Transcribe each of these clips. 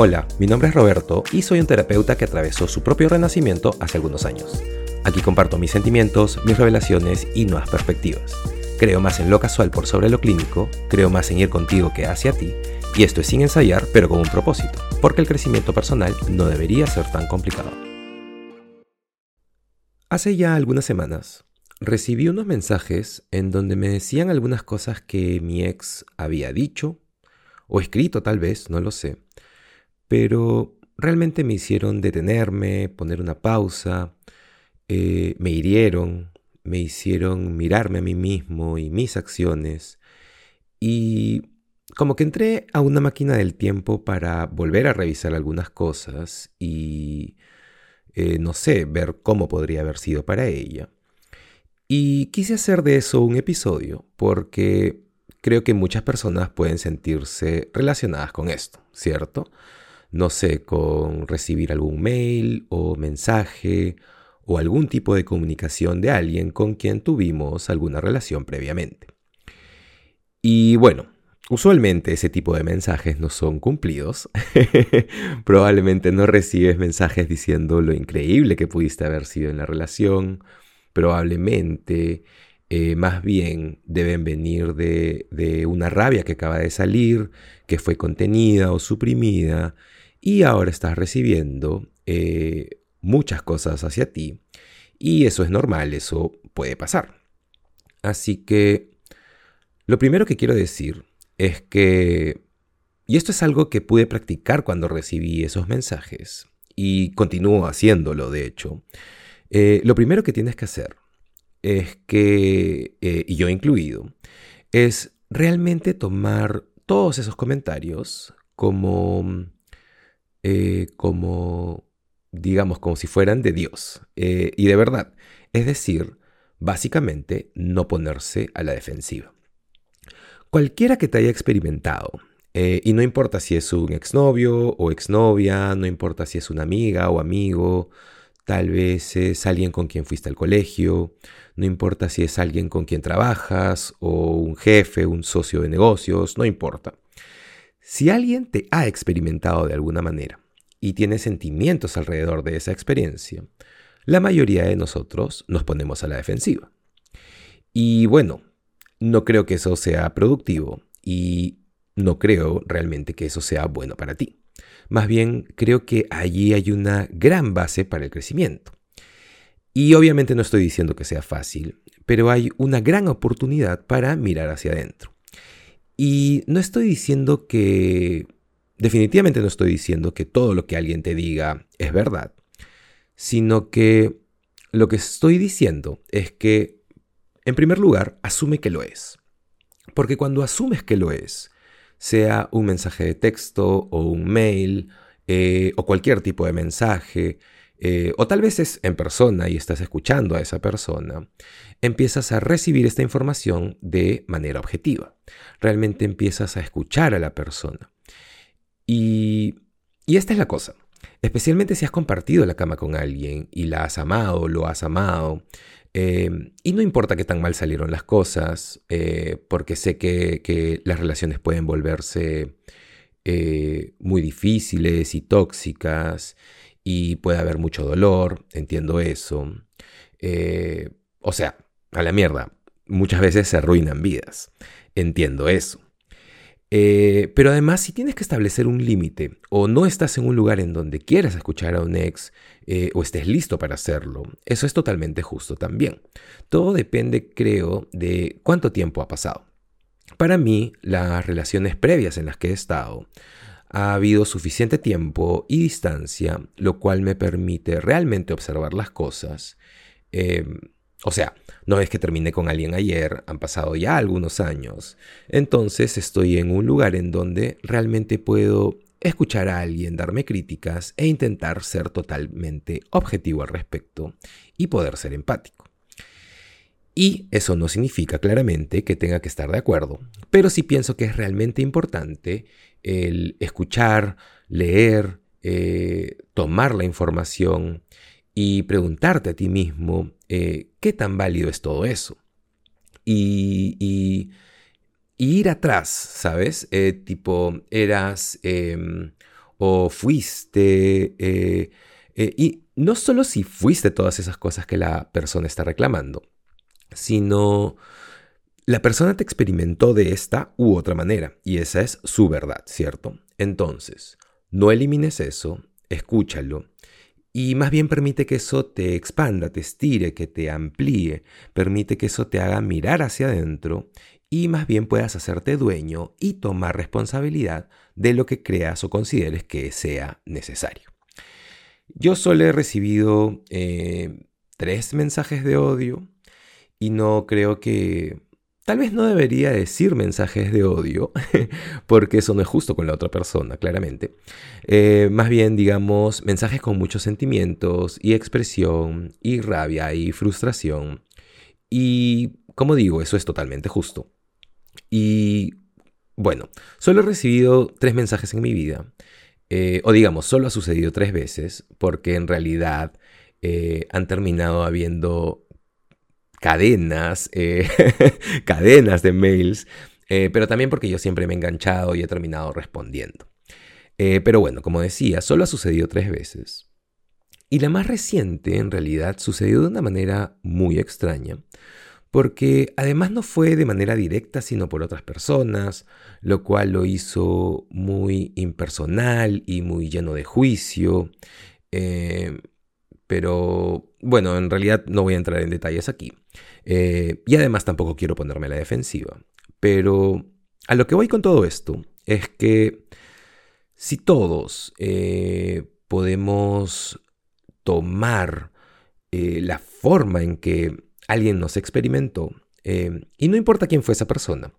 Hola, mi nombre es Roberto y soy un terapeuta que atravesó su propio renacimiento hace algunos años. Aquí comparto mis sentimientos, mis revelaciones y nuevas perspectivas. Creo más en lo casual por sobre lo clínico, creo más en ir contigo que hacia ti, y esto es sin ensayar, pero con un propósito, porque el crecimiento personal no debería ser tan complicado. Hace ya algunas semanas recibí unos mensajes en donde me decían algunas cosas que mi ex había dicho, o escrito tal vez, no lo sé, pero realmente me hicieron detenerme, poner una pausa, eh, me hirieron, me hicieron mirarme a mí mismo y mis acciones, y como que entré a una máquina del tiempo para volver a revisar algunas cosas y, eh, no sé, ver cómo podría haber sido para ella. Y quise hacer de eso un episodio porque creo que muchas personas pueden sentirse relacionadas con esto, ¿cierto? No sé, con recibir algún mail o mensaje o algún tipo de comunicación de alguien con quien tuvimos alguna relación previamente. Y bueno, usualmente ese tipo de mensajes no son cumplidos. Probablemente no recibes mensajes diciendo lo increíble que pudiste haber sido en la relación. Probablemente eh, más bien deben venir de, de una rabia que acaba de salir, que fue contenida o suprimida y ahora estás recibiendo eh, muchas cosas hacia ti y eso es normal, eso puede pasar. Así que lo primero que quiero decir es que, y esto es algo que pude practicar cuando recibí esos mensajes y continúo haciéndolo de hecho, eh, lo primero que tienes que hacer es que, eh, y yo incluido, es realmente tomar todos esos comentarios como eh, como, digamos, como si fueran de Dios. Eh, y de verdad, es decir, básicamente no ponerse a la defensiva. Cualquiera que te haya experimentado, eh, y no importa si es un exnovio o exnovia, no importa si es una amiga o amigo, tal vez es alguien con quien fuiste al colegio, no importa si es alguien con quien trabajas o un jefe, un socio de negocios, no importa. Si alguien te ha experimentado de alguna manera y tiene sentimientos alrededor de esa experiencia, la mayoría de nosotros nos ponemos a la defensiva. Y bueno, no creo que eso sea productivo y no creo realmente que eso sea bueno para ti. Más bien, creo que allí hay una gran base para el crecimiento. Y obviamente no estoy diciendo que sea fácil, pero hay una gran oportunidad para mirar hacia adentro. Y no estoy diciendo que, definitivamente no estoy diciendo que todo lo que alguien te diga es verdad, sino que lo que estoy diciendo es que, en primer lugar, asume que lo es. Porque cuando asumes que lo es, sea un mensaje de texto o un mail eh, o cualquier tipo de mensaje, eh, o tal vez es en persona y estás escuchando a esa persona, empiezas a recibir esta información de manera objetiva. Realmente empiezas a escuchar a la persona. Y, esta es la cosa. Especialmente si has compartido la cama con alguien y la has amado, lo has amado. Eh, y no importa qué tan mal salieron las cosas, eh, porque sé que, las relaciones pueden volverse muy difíciles y tóxicas y puede haber mucho dolor, entiendo eso. Eh, o sea, a la mierda, muchas veces se arruinan vidas, entiendo eso. Eh, pero además, si tienes que establecer un límite o no estás en un lugar en donde quieras escuchar a un ex eh, o estés listo para hacerlo, eso es totalmente justo también. Todo depende, creo, de cuánto tiempo ha pasado. Para mí, las relaciones previas en las que he estado ha habido suficiente tiempo y distancia, lo cual me permite realmente observar las cosas. Em, o sea, no es que terminé con alguien ayer, han pasado ya algunos años. Entonces estoy en un lugar en donde realmente puedo escuchar a alguien darme críticas e intentar ser totalmente objetivo al respecto y poder ser empático. Y eso no significa claramente que tenga que estar de acuerdo, pero sí pienso que es realmente importante el escuchar, leer, eh, tomar la información y preguntarte a ti mismo eh, qué tan válido es todo eso. Y, ir atrás, ¿sabes? Eh, tipo, eras em, o fuiste, y no solo si fuiste todas esas cosas que la persona está reclamando, sino la persona te experimentó de esta u otra manera, y esa es su verdad, ¿cierto? Entonces, no elimines eso, escúchalo, y más bien permite que eso te expanda, te estire, que te amplíe, permite que eso te haga mirar hacia adentro y más bien puedas hacerte dueño y tomar responsabilidad de lo que creas o consideres que sea necesario. Yo solo he recibido eh, tres mensajes de odio y no creo que Tal vez no debería decir mensajes de odio, porque eso no es justo con la otra persona, claramente. Eh, más bien, digamos, mensajes con muchos sentimientos y expresión y rabia y frustración. Y, como digo, eso es totalmente justo. Y, bueno, solo he recibido tres mensajes en mi vida. Eh, o digamos, solo ha sucedido tres veces, porque en realidad eh, han terminado habiendo cadenas, eh, cadenas de mails, eh, pero también porque yo siempre me he enganchado y he terminado respondiendo. Eh, pero bueno, como decía, solo ha sucedido tres veces. Y la más reciente, en realidad, sucedió de una manera muy extraña, porque además no fue de manera directa, sino por otras personas, lo cual lo hizo muy impersonal y muy lleno de juicio. Pero bueno, en realidad no voy a entrar en detalles aquí. Eh, y además tampoco quiero ponerme a la defensiva. Pero a lo que voy con todo esto es que si todos eh, podemos tomar eh, la forma en que alguien nos experimentó, y no importa quién fue esa persona,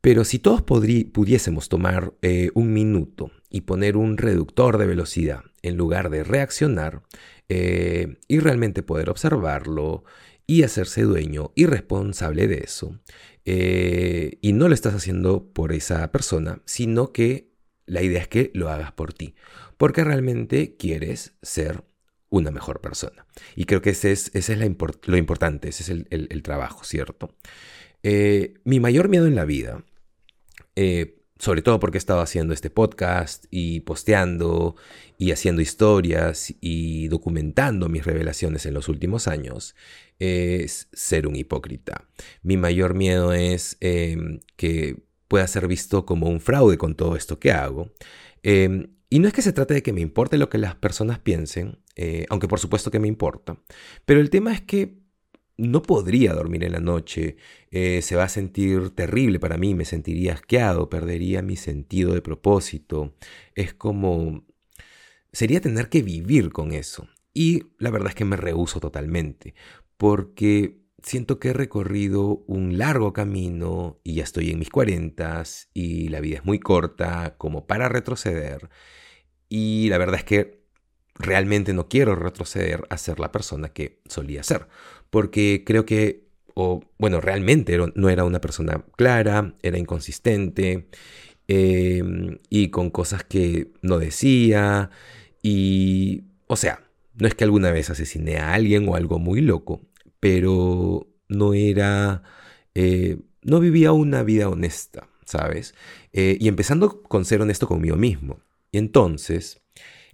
pero si todos pudiésemos tomar un minuto y poner un reductor de velocidad en lugar de reaccionar, y realmente poder observarlo y hacerse dueño y responsable de eso. Eh, y no lo estás haciendo por esa persona, sino que la idea es que lo hagas por ti, porque realmente quieres ser una mejor persona. Y creo que ese es, es lo importante, ese es el, trabajo, ¿cierto? Eh, mi mayor miedo en la vida, eh, sobre todo porque he estado haciendo este podcast y posteando y haciendo historias y documentando mis revelaciones en los últimos años, es ser un hipócrita. Mi mayor miedo es em, que pueda ser visto como un fraude con todo esto que hago. Em, y no es que se trate de que me importe lo que las personas piensen, eh, aunque por supuesto que me importa, pero el tema es que no podría dormir en la noche, eh, se va a sentir terrible para mí, me sentiría asqueado, perdería mi sentido de propósito. Es como... sería tener que vivir con eso. Y la verdad es que me rehuso totalmente, porque siento que he recorrido un largo camino y ya estoy en mis cuarentas y la vida es muy corta como para retroceder. Y la verdad es que realmente no quiero retroceder a ser la persona que solía ser porque creo que, o bueno, realmente no era una persona clara, era inconsistente em, y con cosas que no decía y, o sea, no es que alguna vez asesiné a alguien o algo muy loco, pero no era, eh, no vivía una vida honesta, ¿sabes? Eh, y empezando con ser honesto conmigo mismo. Y entonces,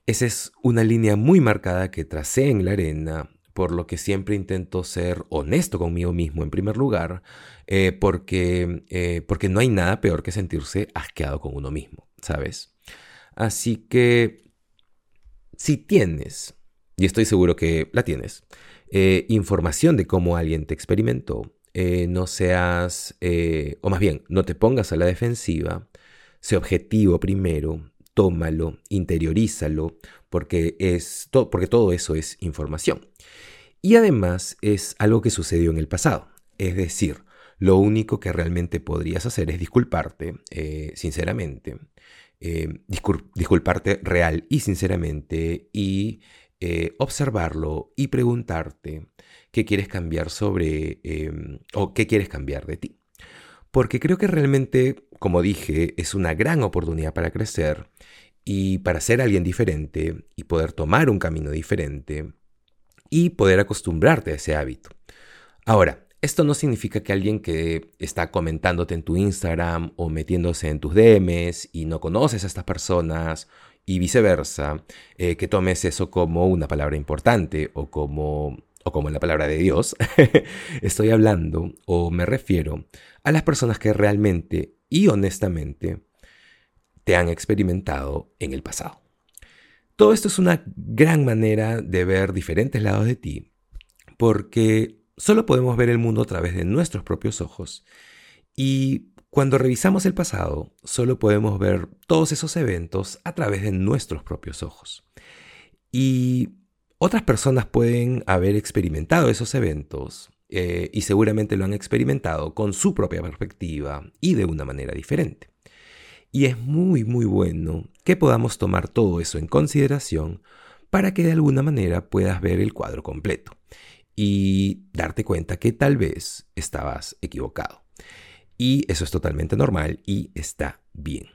esa es una línea muy marcada que tracé en la arena por lo que siempre intento ser honesto conmigo mismo en primer lugar, eh, porque, eh, porque no hay nada peor que sentirse asqueado con uno mismo, ¿sabes? Así que si tienes, y estoy seguro que la tienes, eh, información de cómo alguien te experimentó, no seas, o más bien, no te pongas a la defensiva, sé objetivo primero, tómalo, interiorízalo, porque, es porque todo eso es información. Y además es algo que sucedió en el pasado. Es decir, lo único que realmente podrías hacer es disculparte, eh, sinceramente, eh, disculparte real y sinceramente, y eh, observarlo y preguntarte qué quieres cambiar sobre em, o qué quieres cambiar de ti. Porque creo que realmente, como dije, es una gran oportunidad para crecer y para ser alguien diferente y poder tomar un camino diferente y poder acostumbrarte a ese hábito. Ahora, esto no significa que alguien que está comentándote en tu Instagram o metiéndose en tus DMs y no conoces a estas personas y viceversa, eh, que tomes eso como una palabra importante o como, o como la palabra de Dios. Estoy hablando o me refiero a las personas que realmente y honestamente te han experimentado en el pasado. Todo esto es una gran manera de ver diferentes lados de ti, porque solo podemos ver el mundo a través de nuestros propios ojos. Y cuando revisamos el pasado, solo podemos ver todos esos eventos a través de nuestros propios ojos. Y otras personas pueden haber experimentado esos eventos eh, y seguramente lo han experimentado con su propia perspectiva y de una manera diferente. Y es muy, muy bueno que podamos tomar todo eso en consideración para que de alguna manera puedas ver el cuadro completo y darte cuenta que tal vez estabas equivocado. Y eso es totalmente normal y está bien.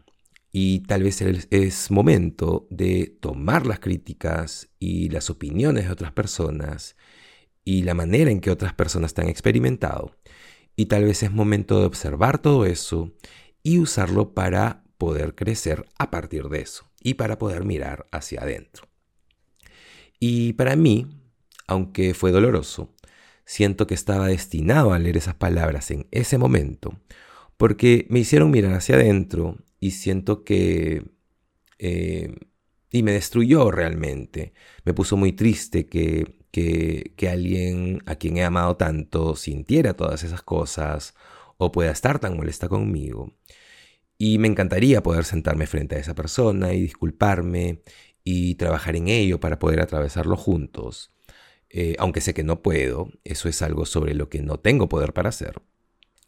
Y tal vez es momento de tomar las críticas y las opiniones de otras personas y la manera en que otras personas han experimentado. Y tal vez es momento de observar todo eso y usarlo para poder crecer a partir de eso y para poder mirar hacia adentro. Y para mí, aunque fue doloroso, siento que estaba destinado a leer esas palabras en ese momento, porque me hicieron mirar hacia adentro y siento que... Eh, y me destruyó realmente. Me puso muy triste que, que, alguien a quien he amado tanto sintiera todas esas cosas o pueda estar tan molesta conmigo. Y me encantaría poder sentarme frente a esa persona y disculparme y trabajar en ello para poder atravesarlo juntos. Eh, aunque sé que no puedo, eso es algo sobre lo que no tengo poder para hacer.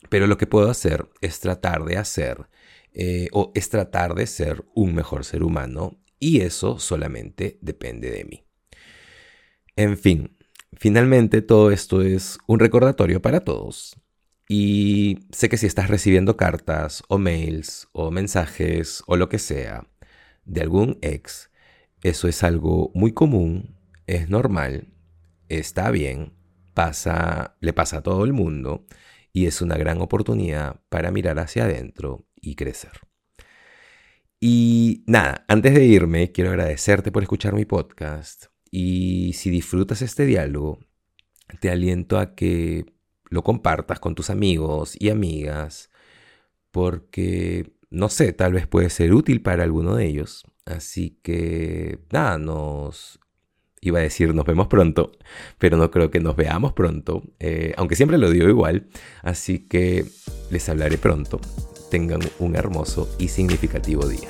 Pero lo que puedo hacer es tratar de hacer eh, o es tratar de ser un mejor ser humano y eso solamente depende de mí. En fin, finalmente todo esto es un recordatorio para todos. Y sé que si estás recibiendo cartas o mails o mensajes o lo que sea de algún ex, eso es algo muy común, es normal está bien, pasa, le pasa a todo el mundo y es una gran oportunidad para mirar hacia adentro y crecer. Y nada, antes de irme, quiero agradecerte por escuchar mi podcast y si disfrutas este diálogo, te aliento a que lo compartas con tus amigos y amigas porque, no sé, tal vez puede ser útil para alguno de ellos. Así que, nada, nos Iba a decir nos vemos pronto, pero no creo que nos veamos pronto, eh, aunque siempre lo digo igual. Así que les hablaré pronto. Tengan un hermoso y significativo día.